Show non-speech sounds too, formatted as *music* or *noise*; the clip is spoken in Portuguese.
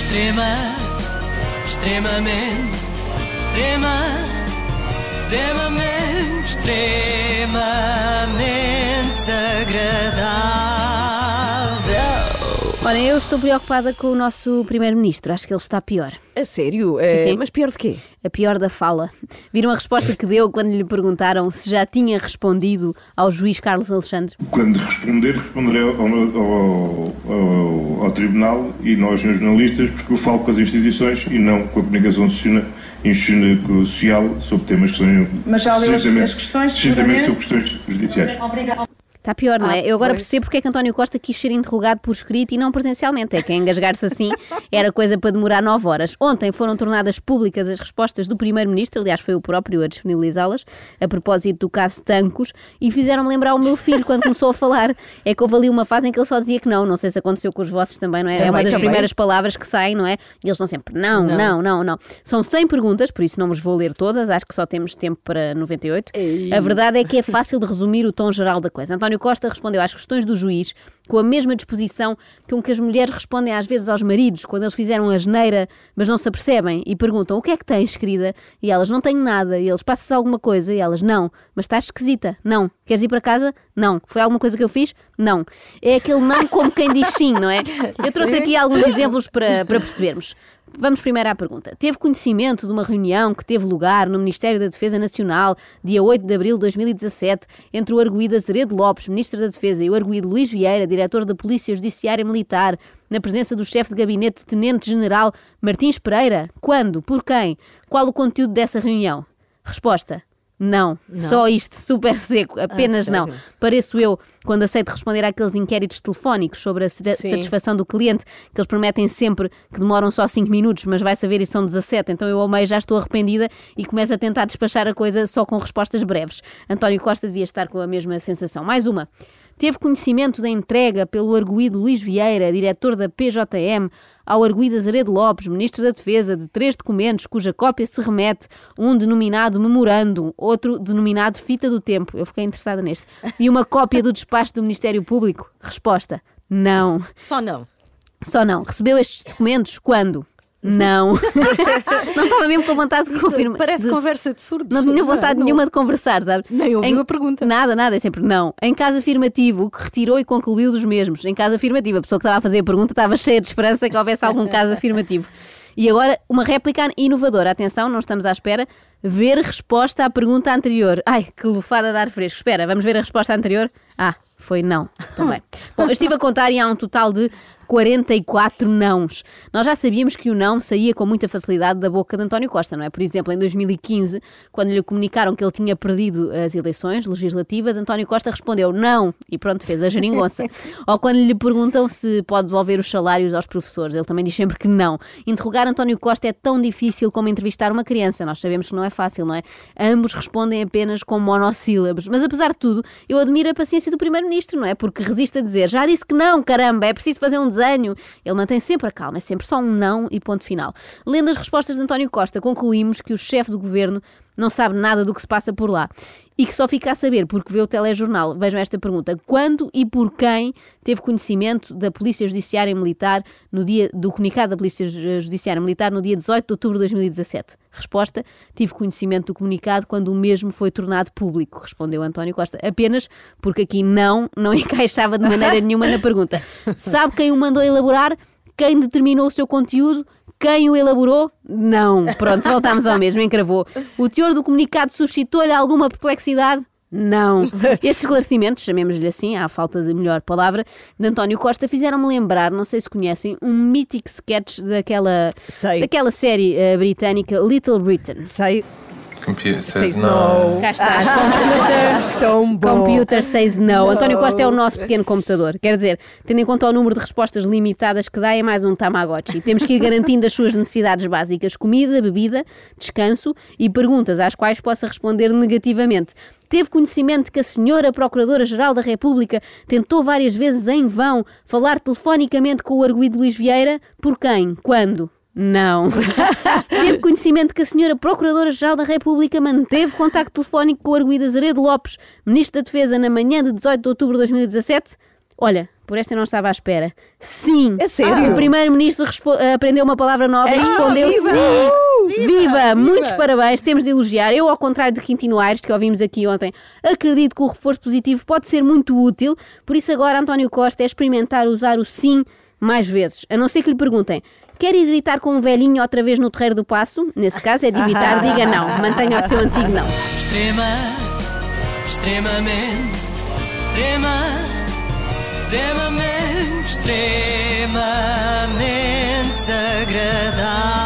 Extrema, extremamente, extrema, extremamente, extremamente Ora, eu estou preocupada com o nosso Primeiro-Ministro. Acho que ele está pior. A sério? Sim, É, sim. Mas pior de quê? A pior da fala. Viram a resposta que deu quando lhe perguntaram se já tinha respondido ao juiz Carlos Alexandre? Quando responder, responderei ao, ao- ao- ao Tribunal e nós, os jornalistas, porque eu falo com as instituições e não com a comunicação social, social sobre temas que são Mas já leu as- as questões, seguramente? sobre questões judiciais. Está pior, não é? Ah, eu agora pois. percebo porque é que António Costa quis ser interrogado por escrito e não presencialmente. É que engasgar-se assim *laughs* era coisa para demorar nove horas. Ontem foram tornadas públicas as respostas do Primeiro-Ministro, aliás, foi o próprio a disponibilizá-las, a propósito do caso Tancos, e fizeram-me lembrar o meu filho quando começou a falar. É que houve ali uma fase em que ele só dizia que não. Não sei se aconteceu com os vossos também, não é? é uma Também, das também. primeiras palavras que saem, não é? E eles estão sempre não, não, não, não, São 100 perguntas, por isso não vos vou ler todas, acho que só temos tempo para 98. A verdade é que é fácil de resumir o tom geral da coisa. António Costa respondeu às questões do juiz com a mesma disposição com que as mulheres respondem às vezes aos maridos, quando eles fizeram a geneira, mas não se apercebem e perguntam o que é que tens, querida? E elas não tenho nada. E eles passas alguma coisa? E elas não. Mas estás esquisita? Não. Queres ir para casa? Não. Foi alguma coisa que eu fiz? Não. É aquele não como quem diz sim, não é? *laughs* Eu trouxe aqui alguns exemplos para, para percebermos. Vamos primeiro à pergunta. Teve conhecimento de uma reunião que teve lugar no Ministério da Defesa Nacional, dia 8 de abril de 2017, entre o arguído Azeredo Lopes, Ministro da Defesa, e o arguído Luís Vieira, Diretor da Polícia Judiciária Militar, na presença do chefe de gabinete, Tenente-General Martins Pereira? Quando? Por quem? Qual o conteúdo dessa reunião? Resposta. Não. Só isto, super seco, apenas não. sério? Pareço eu quando aceito responder àqueles inquéritos telefónicos sobre a Sim. satisfação do cliente, que eles prometem sempre que demoram só 5 minutos, mas vai saber e são 17. Então eu ao meio já estou arrependida e começo a tentar despachar a coisa só com respostas breves. António Costa devia estar com a mesma sensação. Mais uma. Teve conhecimento da entrega pelo arguído Luís Vieira, diretor da PJM, ao arguído Azeredo Lopes, Ministro da Defesa, de três documentos cuja cópia se remete, um denominado memorando, outro denominado fita do tempo, eu fiquei interessada neste, e uma cópia do despacho do Ministério Público? Resposta: não. Só não. Só não. Recebeu estes documentos quando? Não. *laughs* não estava mesmo com vontade de confirmar. Parece de- conversa de surdos. não tinha vontade Não. nenhuma de conversar, sabe? Nem ouviu Em- a pergunta. Nada, nada, é sempre não. Em caso afirmativo, o que retirou e concluiu dos mesmos. Em caso afirmativo, a pessoa que estava a fazer a pergunta estava cheia de esperança que houvesse algum caso afirmativo. E agora, uma réplica inovadora. Atenção, não estamos à espera. Ver resposta à pergunta anterior. Ai, que lufada de ar fresco. Espera, vamos ver a resposta anterior? Ah, foi não. Também. *laughs* Bom, eu estive a contar e há um total de 44 nãos. Nós já sabíamos que o não saía com muita facilidade da boca de António Costa, não é? Por exemplo, em 2015, quando lhe comunicaram que ele tinha perdido as eleições legislativas, António Costa respondeu não e pronto, fez a geringonça. *laughs* Ou quando lhe perguntam se pode devolver os salários aos professores, ele também diz sempre que não. Interrogar António Costa é tão difícil como entrevistar uma criança, nós sabemos que não é fácil, não é? Ambos respondem apenas com monossílabos, mas apesar de tudo, eu admiro a paciência do Primeiro-Ministro, não é? Porque resiste a dizer já disse que não, caramba, é preciso fazer um desenho. Ele mantém sempre a calma, é sempre só um não e ponto final. Lendo as respostas de António Costa, concluímos que o chefe do governo não sabe nada do que se passa por lá e que só fica a saber porque vê o telejornal. Vejam esta pergunta: quando e por quem teve conhecimento da Polícia Judiciária Militar no dia do comunicado da Polícia Judiciária Militar no dia 18 de outubro de 2017? Resposta: tive conhecimento do comunicado quando o mesmo foi tornado público, respondeu António Costa. Apenas porque aqui não não *laughs* encaixava de maneira nenhuma na pergunta. Sabe quem o mandou elaborar? Quem determinou o seu conteúdo? Quem o elaborou? Não. Pronto, voltámos ao mesmo, encravou. O teor do comunicado suscitou-lhe alguma perplexidade? Não. Estes esclarecimentos, chamemos-lhe assim, à falta de melhor palavra, de António Costa, fizeram-me lembrar, não sei se conhecem, um mítico sketch daquela, Sei. daquela série eh, britânica Little Britain. Sei. Computer Says says no. Cá está, *laughs* computer. Tão bom. Computer says no. António Costa é o nosso pequeno computador. Quer dizer, tendo em conta o número de respostas limitadas que dá, é mais um Tamagotchi. Temos que ir garantindo as suas necessidades básicas: comida, bebida, descanso e perguntas às quais possa responder negativamente. Teve conhecimento que a senhora Procuradora-Geral da República tentou várias vezes em vão falar telefonicamente com o arguído Luís Vieira? Por quem? Quando? Não. *laughs* Teve conhecimento que a senhora Procuradora-Geral da República manteve contacto telefónico com o arguído Azeredo Lopes, Ministro da Defesa, na manhã de 18 de outubro de 2017? Olha, por esta eu não estava à espera. Sim! É sério? O primeiro-ministro aprendeu uma palavra nova e Ah, respondeu viva! sim! Viva! Viva! Muitos parabéns, temos de elogiar. Eu, ao contrário de Quintino Aires, que ouvimos aqui ontem, acredito que o reforço positivo pode ser muito útil, por isso agora António Costa é experimentar usar o sim mais vezes. A não ser que lhe perguntem. Quer ir gritar com um velhinho outra vez no terreiro do passo? Nesse caso é de evitar, *laughs* diga não. Mantenha o seu antigo não. Extrema, extremamente, extrema, extremamente, extremamente agradável.